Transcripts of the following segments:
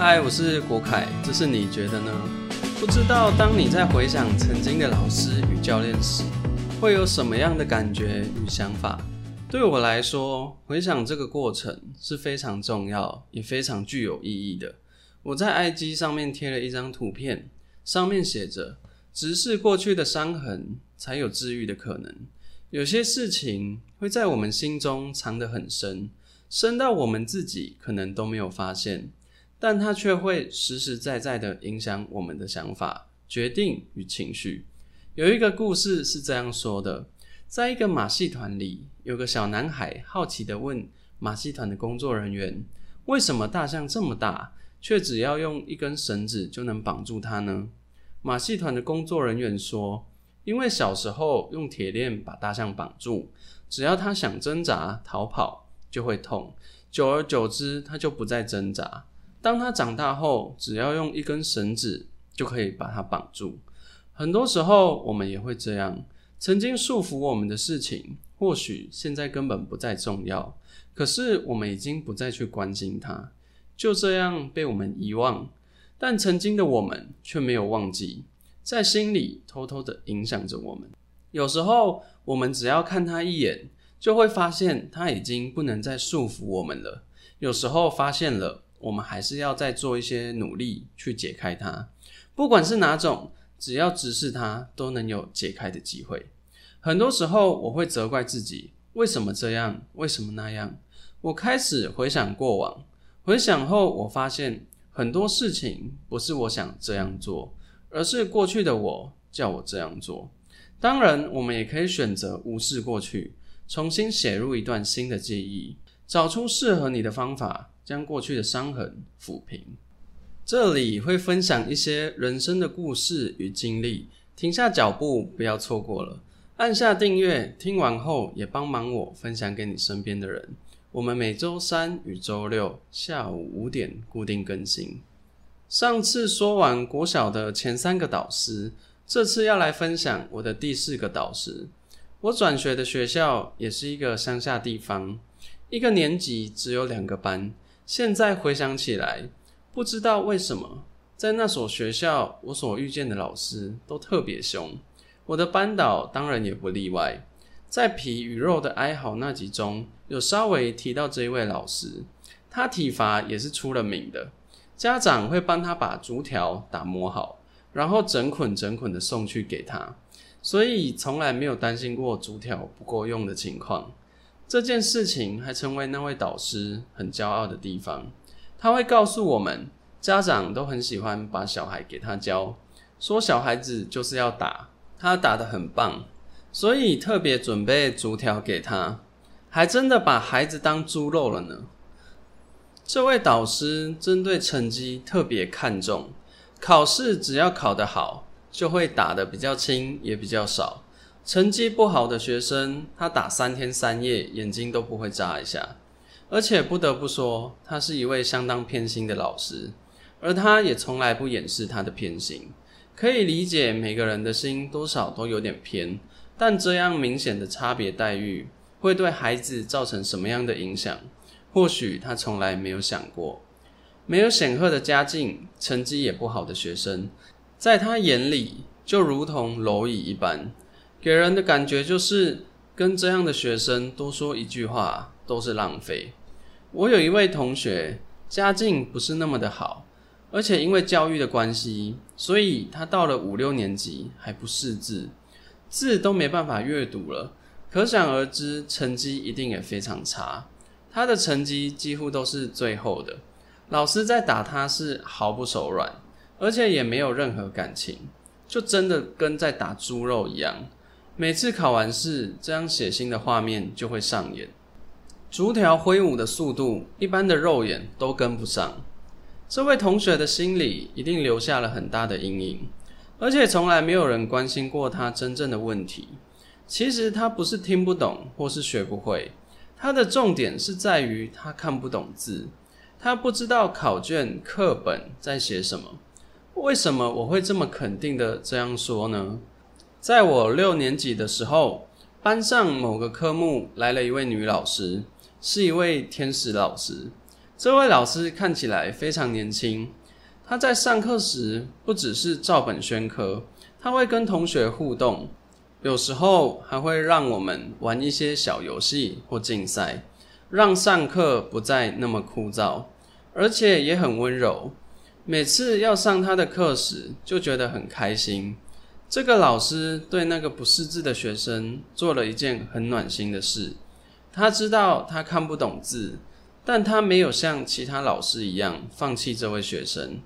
嗨，我是国凯，这是你觉得呢？不知道当你在回想曾经的老师与教练时，会有什么样的感觉与想法？对我来说，回想这个过程是非常重要，也非常具有意义的。我在 IG 上面贴了一张图片，上面写着：“直视过去的伤痕，才有治愈的可能。”有些事情会在我们心中藏得很深，深到我们自己可能都没有发现。但它却会实实在在的影响我们的想法、决定与情绪。有一个故事是这样说的：在一个马戏团里，有个小男孩好奇的问马戏团的工作人员：“为什么大象这么大，却只要用一根绳子就能绑住它呢？”马戏团的工作人员说：“因为小时候用铁链把大象绑住，只要它想挣扎逃跑就会痛，久而久之，它就不再挣扎。”当他长大后，只要用一根绳子就可以把它绑住。很多时候，我们也会这样。曾经束缚我们的事情，或许现在根本不再重要，可是我们已经不再去关心它，就这样被我们遗忘。但曾经的我们却没有忘记，在心里偷偷的影响着我们。有时候，我们只要看他一眼，就会发现他已经不能再束缚我们了。有时候发现了。我们还是要再做一些努力去解开它，不管是哪种，只要直视它，都能有解开的机会。很多时候，我会责怪自己，为什么这样，为什么那样？我开始回想过往，回想后，我发现很多事情不是我想这样做，而是过去的我叫我这样做。当然，我们也可以选择无视过去，重新写入一段新的记忆，找出适合你的方法。将过去的伤痕抚平。这里会分享一些人生的故事与经历，停下脚步，不要错过了。按下订阅，听完后也帮忙我分享给你身边的人。我们每周三与周六下午五点固定更新。上次说完国小的前三个导师，这次要来分享我的第四个导师。我转学的学校也是一个乡下地方，一个年级只有两个班。现在回想起来，不知道为什么，在那所学校，我所遇见的老师都特别凶。我的班导当然也不例外。在《皮与肉的哀嚎》那集中有稍微提到这一位老师，他体罚也是出了名的。家长会帮他把竹条打磨好，然后整捆整捆的送去给他，所以从来没有担心过竹条不够用的情况。这件事情还成为那位导师很骄傲的地方。他会告诉我们，家长都很喜欢把小孩给他教，说小孩子就是要打，他打得很棒，所以特别准备竹条给他，还真的把孩子当猪肉了呢。这位导师针对成绩特别看重，考试只要考得好，就会打得比较轻，也比较少。成绩不好的学生，他打三天三夜，眼睛都不会眨一下。而且不得不说，他是一位相当偏心的老师，而他也从来不掩饰他的偏心。可以理解每个人的心多少都有点偏，但这样明显的差别待遇会对孩子造成什么样的影响？或许他从来没有想过。没有显赫的家境，成绩也不好的学生，在他眼里就如同蝼蚁一般。给人的感觉就是，跟这样的学生多说一句话都是浪费。我有一位同学，家境不是那么的好，而且因为教育的关系，所以他到了五六年级还不识字，字都没办法阅读了，可想而知，成绩一定也非常差。他的成绩几乎都是最后的，老师在打他是毫不手软，而且也没有任何感情，就真的跟在打猪肉一样。每次考完试，这样血腥的画面就会上演。竹条挥舞的速度，一般的肉眼都跟不上。这位同学的心里一定留下了很大的阴影，而且从来没有人关心过他真正的问题。其实他不是听不懂或是学不会，他的重点是在于他看不懂字，他不知道考卷课本在写什么。为什么我会这么肯定的这样说呢？在我六年级的时候，班上某个科目来了一位女老师，是一位天使老师。这位老师看起来非常年轻，她在上课时不只是照本宣科，她会跟同学互动，有时候还会让我们玩一些小游戏或竞赛，让上课不再那么枯燥，而且也很温柔。每次要上他的课时，就觉得很开心。这个老师对那个不识字的学生做了一件很暖心的事。他知道他看不懂字，但他没有像其他老师一样放弃这位学生。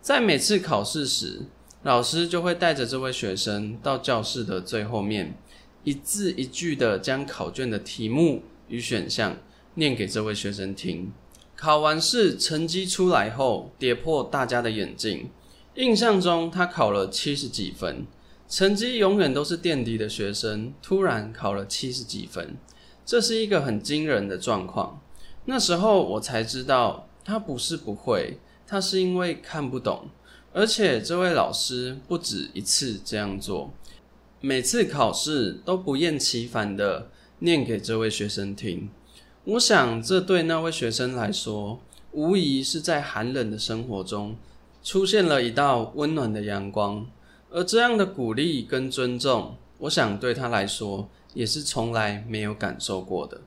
在每次考试时，老师就会带着这位学生到教室的最后面，一字一句的将考卷的题目与选项念给这位学生听。考完试成绩出来后，跌破大家的眼镜。印象中，他考了七十几分。成绩永远都是垫底的学生，突然考了七十几分，这是一个很惊人的状况。那时候我才知道，他不是不会，他是因为看不懂。而且这位老师不止一次这样做，每次考试都不厌其烦的念给这位学生听。我想，这对那位学生来说，无疑是在寒冷的生活中出现了一道温暖的阳光。而这样的鼓励跟尊重，我想对他来说也是从来没有感受过的。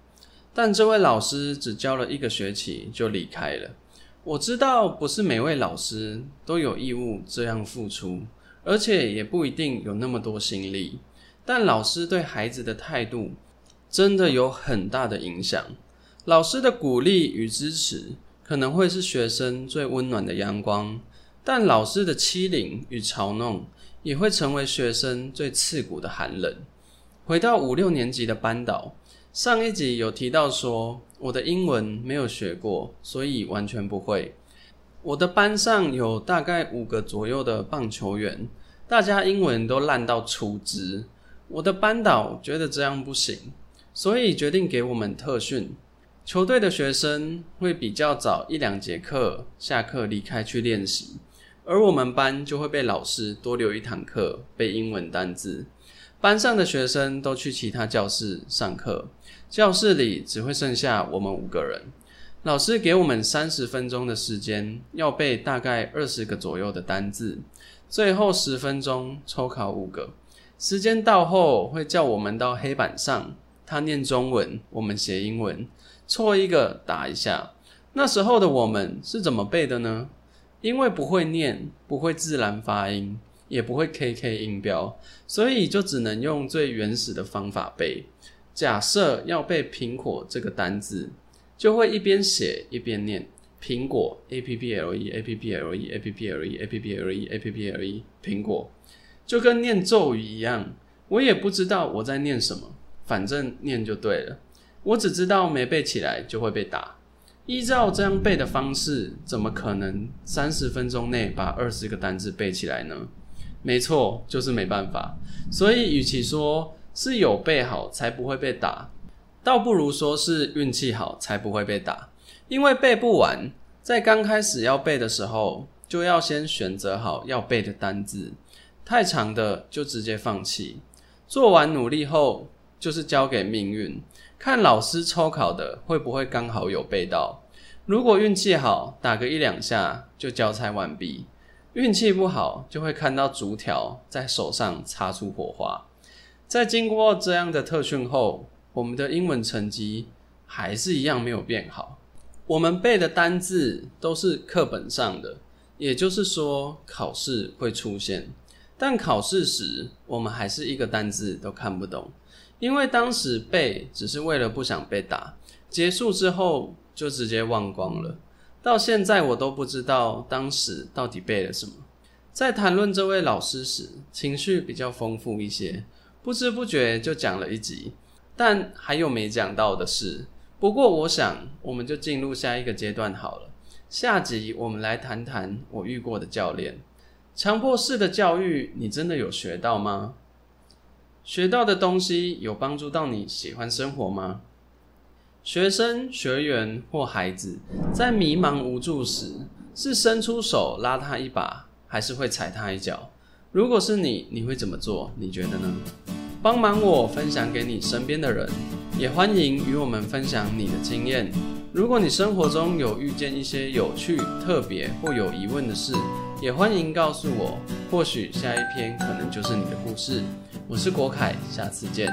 但这位老师只教了一个学期就离开了。我知道不是每位老师都有义务这样付出，而且也不一定有那么多心力。但老师对孩子的态度真的有很大的影响。老师的鼓励与支持可能会是学生最温暖的阳光，但老师的欺凌与嘲弄。也会成为学生最刺骨的寒冷。回到五六年级的班导，上一集有提到说，我的英文没有学过，所以完全不会。我的班上有大概五个左右的棒球员，大家英文都烂到出汁。我的班导觉得这样不行，所以决定给我们特训。球队的学生会比较早一两节课下课离开去练习。而我们班就会被老师多留一堂课背英文单字，班上的学生都去其他教室上课，教室里只会剩下我们五个人。老师给我们三十分钟的时间，要背大概二十个左右的单字，最后十分钟抽考五个。时间到后会叫我们到黑板上，他念中文，我们写英文，错一个打一下。那时候的我们是怎么背的呢？因为不会念，不会自然发音，也不会 K K 音标，所以就只能用最原始的方法背。假设要背苹果这个单字，就会一边写一边念苹果 A P P L E A P P L E A P P L E A P P L E A P P L E 苹果，就跟念咒语一样。我也不知道我在念什么，反正念就对了。我只知道没背起来就会被打。依照这样背的方式，怎么可能三十分钟内把二十个单字背起来呢？没错，就是没办法。所以，与其说是有背好才不会被打，倒不如说是运气好才不会被打。因为背不完，在刚开始要背的时候，就要先选择好要背的单字，太长的就直接放弃。做完努力后，就是交给命运。看老师抽考的会不会刚好有背到？如果运气好，打个一两下就交差完毕；运气不好，就会看到竹条在手上擦出火花。在经过这样的特训后，我们的英文成绩还是一样没有变好。我们背的单字都是课本上的，也就是说考试会出现，但考试时我们还是一个单字都看不懂。因为当时背只是为了不想被打，结束之后就直接忘光了。到现在我都不知道当时到底背了什么。在谈论这位老师时，情绪比较丰富一些，不知不觉就讲了一集。但还有没讲到的事。不过我想，我们就进入下一个阶段好了。下集我们来谈谈我遇过的教练。强迫式的教育，你真的有学到吗？学到的东西有帮助到你喜欢生活吗？学生、学员或孩子在迷茫无助时，是伸出手拉他一把，还是会踩他一脚？如果是你，你会怎么做？你觉得呢？帮忙我分享给你身边的人，也欢迎与我们分享你的经验。如果你生活中有遇见一些有趣、特别或有疑问的事，也欢迎告诉我，或许下一篇可能就是你的故事。我是国凯，下次见。